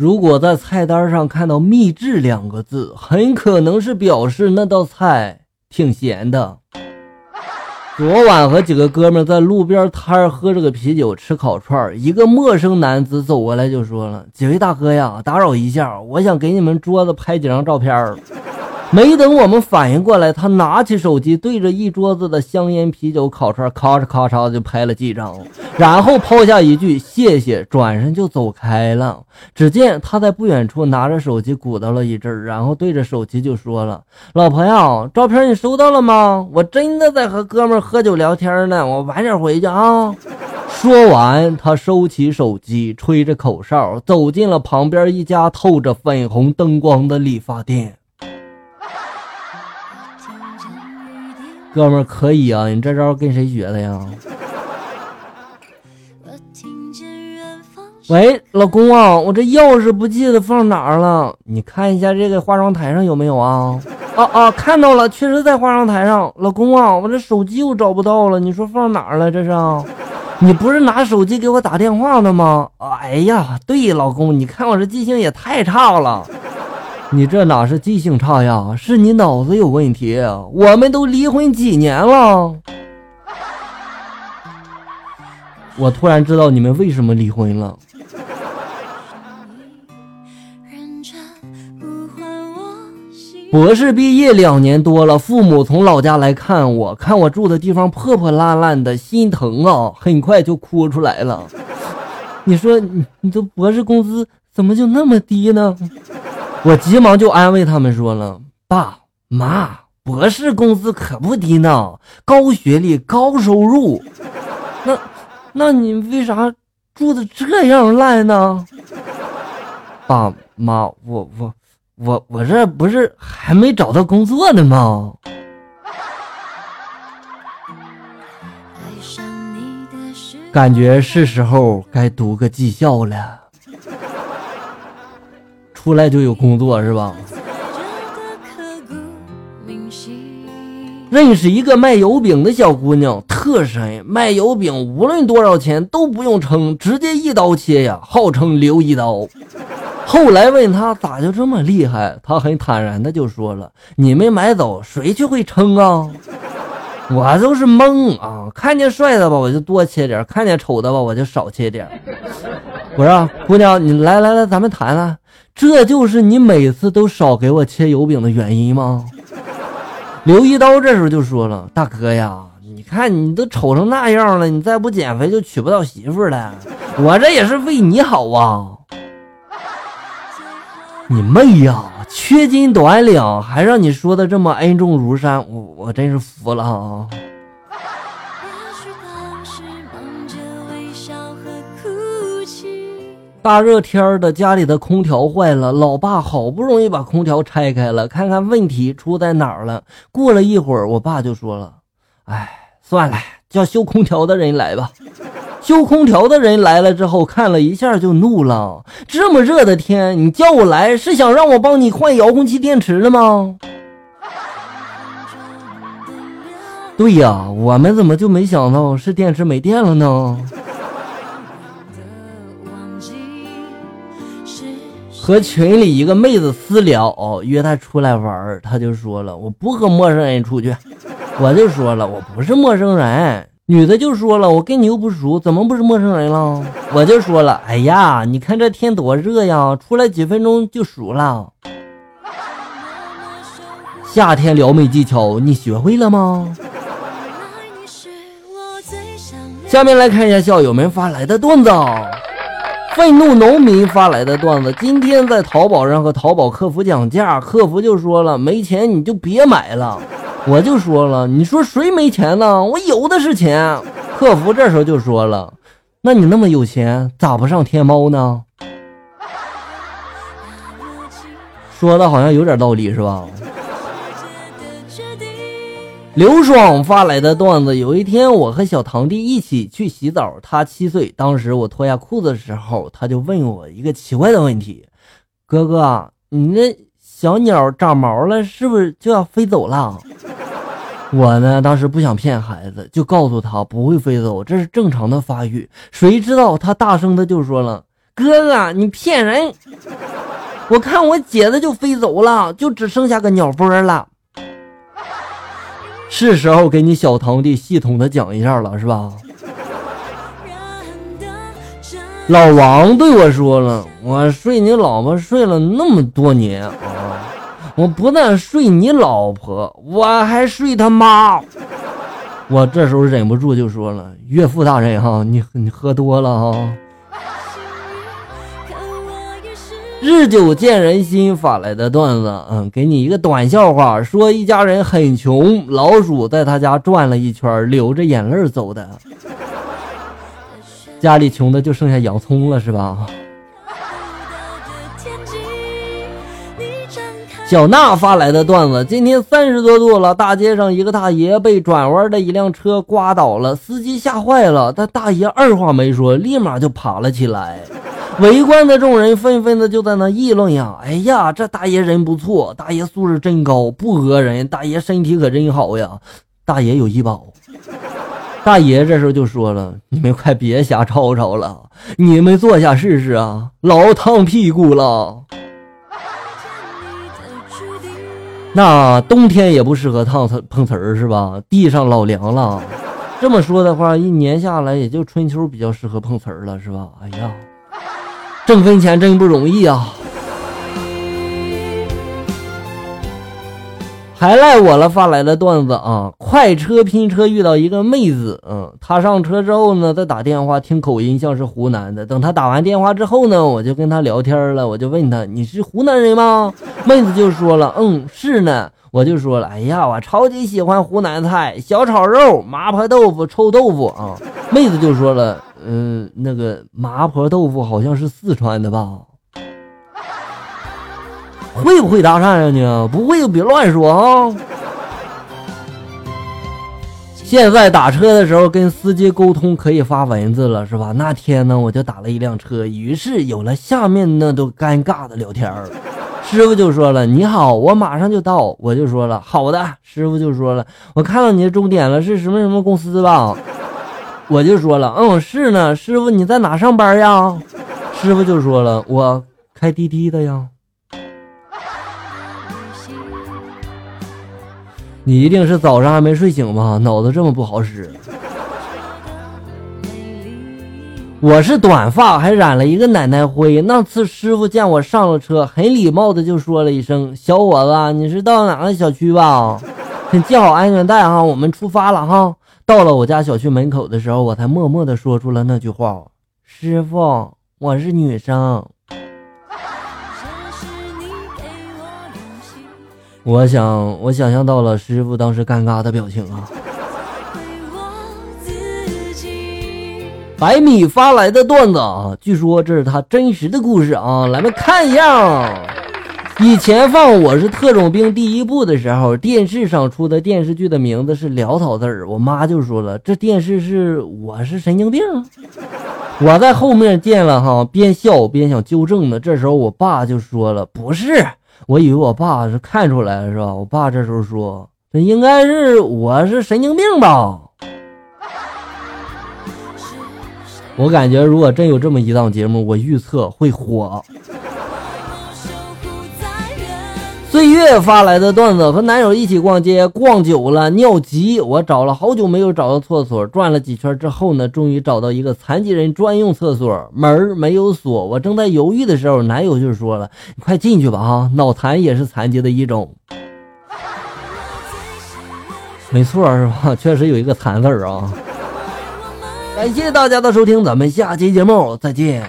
如果在菜单上看到“秘制”两个字，很可能是表示那道菜挺咸的。昨晚和几个哥们在路边摊喝着个啤酒，吃烤串一个陌生男子走过来就说了：“几位大哥呀，打扰一下，我想给你们桌子拍几张照片。”没等我们反应过来，他拿起手机对着一桌子的香烟、啤酒、烤串，咔嚓咔嚓就拍了几张，然后抛下一句“谢谢”，转身就走开了。只见他在不远处拿着手机鼓捣了一阵，然后对着手机就说了：“老朋友，照片你收到了吗？我真的在和哥们喝酒聊天呢，我晚点回去啊。”说完，他收起手机，吹着口哨，走进了旁边一家透着粉红灯光的理发店。哥们儿可以啊，你这招跟谁学的呀？喂，老公啊，我这钥匙不记得放哪儿了，你看一下这个化妆台上有没有啊？啊啊，看到了，确实在化妆台上。老公啊，我这手机又找不到了，你说放哪儿了？这是？你不是拿手机给我打电话的吗？哎呀，对，老公，你看我这记性也太差了。你这哪是记性差呀，是你脑子有问题。我们都离婚几年了，我突然知道你们为什么离婚了。博士毕业两年多了，父母从老家来看我，看我住的地方破破烂烂的，心疼啊，很快就哭出来了。你说你你这博士工资怎么就那么低呢？我急忙就安慰他们说了：“爸妈，博士工资可不低呢，高学历高收入。那，那你为啥住的这样烂呢？”爸妈，我我我我这不是还没找到工作呢吗？感觉是时候该读个技校了。出来就有工作是吧？认识一个卖油饼的小姑娘，特神，卖油饼无论多少钱都不用称，直接一刀切呀，号称留一刀。后来问她咋就这么厉害，她很坦然的就说了：“你没买走，谁去会称啊？我就是懵啊，看见帅的吧我就多切点，看见丑的吧我就少切点。我说姑娘，你来来来，咱们谈谈。”这就是你每次都少给我切油饼的原因吗？刘一刀这时候就说了：“大哥呀，你看你都丑成那样了，你再不减肥就娶不到媳妇了。我这也是为你好啊！你妹呀，缺斤短两还让你说的这么恩重如山，我我真是服了啊！”大热天的，家里的空调坏了，老爸好不容易把空调拆开了，看看问题出在哪儿了。过了一会儿，我爸就说了：“哎，算了，叫修空调的人来吧。”修空调的人来了之后，看了一下就怒了：“这么热的天，你叫我来是想让我帮你换遥控器电池了吗？”对呀，我们怎么就没想到是电池没电了呢？和群里一个妹子私聊，哦约她出来玩她就说了：“我不和陌生人出去。”我就说了：“我不是陌生人。”女的就说了：“我跟你又不熟，怎么不是陌生人了？”我就说了：“哎呀，你看这天多热呀，出来几分钟就熟了。”夏天撩妹技巧你学会了吗？下面来看一下校友们发来的段子。愤怒农民发来的段子：今天在淘宝上和淘宝客服讲价，客服就说了没钱你就别买了。我就说了，你说谁没钱呢？我有的是钱。客服这时候就说了，那你那么有钱，咋不上天猫呢？说的好像有点道理是吧？刘爽发来的段子：有一天，我和小堂弟一起去洗澡，他七岁。当时我脱下裤子的时候，他就问我一个奇怪的问题：“哥哥，你那小鸟长毛了，是不是就要飞走了？”我呢，当时不想骗孩子，就告诉他不会飞走，这是正常的发育。谁知道他大声的就说了：“哥哥，你骗人！我看我姐的就飞走了，就只剩下个鸟窝了。是时候给你小堂弟系统的讲一下了，是吧？老王对我说了，我睡你老婆睡了那么多年啊，我不但睡你老婆，我还睡他妈。我这时候忍不住就说了：“岳父大人哈，你你喝多了哈。”日久见人心发来的段子，嗯，给你一个短笑话，说一家人很穷，老鼠在他家转了一圈，流着眼泪走的。家里穷的就剩下洋葱了，是吧？小娜发来的段子：今天三十多度了，大街上一个大爷被转弯的一辆车刮倒了，司机吓坏了，但大爷二话没说，立马就爬了起来。围观的众人纷纷的就在那议论呀：“哎呀，这大爷人不错，大爷素质真高，不讹人，大爷身体可真好呀，大爷有医保。”大爷这时候就说了：“你们快别瞎吵吵了，你们坐下试试啊，老烫屁股了。”那冬天也不适合烫瓷碰瓷儿是吧？地上老凉了。这么说的话，一年下来也就春秋比较适合碰瓷儿了是吧？哎呀，挣分钱真不容易啊！还赖我了，发来的段子啊！快车拼车遇到一个妹子，嗯，她上车之后呢，再打电话听口音像是湖南的。等她打完电话之后呢，我就跟她聊天了，我就问她你是湖南人吗？妹子就说了，嗯，是呢。我就说了，哎呀，我超级喜欢湖南菜，小炒肉、麻婆豆腐、臭豆腐啊。妹子就说了，嗯，那个麻婆豆腐好像是四川的吧？会不会搭讪呀你？不会就别乱说啊！现在打车的时候跟司机沟通可以发文字了，是吧？那天呢，我就打了一辆车，于是有了下面那都尴尬的聊天师傅就说了：“你好，我马上就到。”我就说了：“好的。”师傅就说了：“我看到你的终点了，是什么什么公司吧？”我就说了：“嗯，是呢。”师傅你在哪上班呀？师傅就说了：“我开滴滴的呀。”你一定是早上还没睡醒吧？脑子这么不好使。我是短发，还染了一个奶奶灰。那次师傅见我上了车，很礼貌的就说了一声：“小伙子，你是到哪个小区吧？系好安全带哈，我们出发了哈。”到了我家小区门口的时候，我才默默的说出了那句话：“师傅，我是女生。”我想，我想象到了师傅当时尴尬的表情啊。百米发来的段子啊，据说这是他真实的故事啊，来们看一下。以前放《我是特种兵》第一部的时候，电视上出的电视剧的名字是潦草字儿，我妈就说了，这电视是我是神经病。我在后面见了哈，边笑边想纠正呢，这时候我爸就说了，不是。我以为我爸是看出来了，是吧？我爸这时候说：“这应该是我是神经病吧？”我感觉如果真有这么一档节目，我预测会火。岁月发来的段子：和男友一起逛街，逛久了尿急，我找了好久没有找到厕所，转了几圈之后呢，终于找到一个残疾人专用厕所，门没有锁。我正在犹豫的时候，男友就说了：“你快进去吧，啊，脑残也是残疾的一种。”没错，是吧？确实有一个残字啊。感谢大家的收听，咱们下期节目再见。